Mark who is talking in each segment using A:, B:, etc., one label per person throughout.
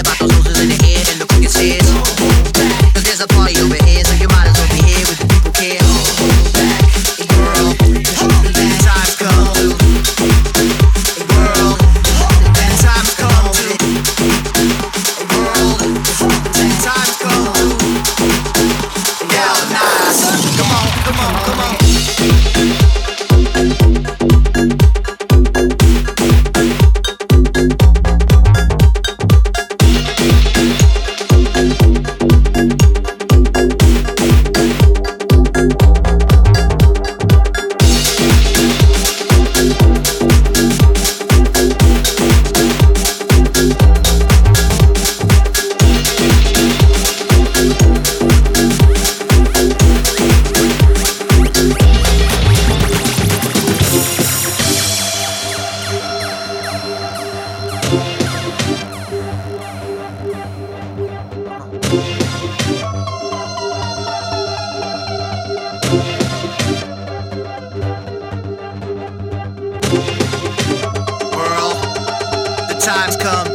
A: about those roses in your head and the crooked stairs. Cause there's a party over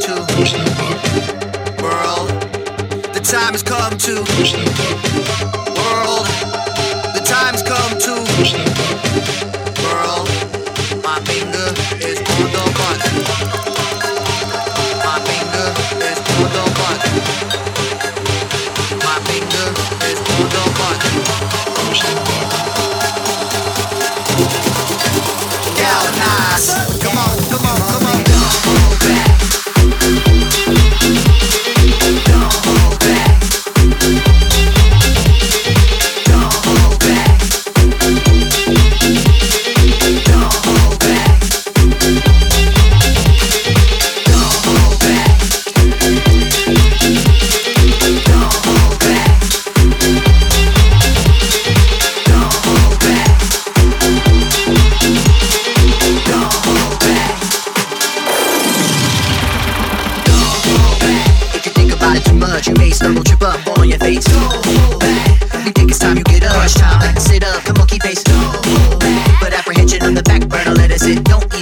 A: come to world. The time has come to You time, you get up. Rush time, sit up. Come on, keep pace. Don't back. Put apprehension on the back burner, let us sit. Don't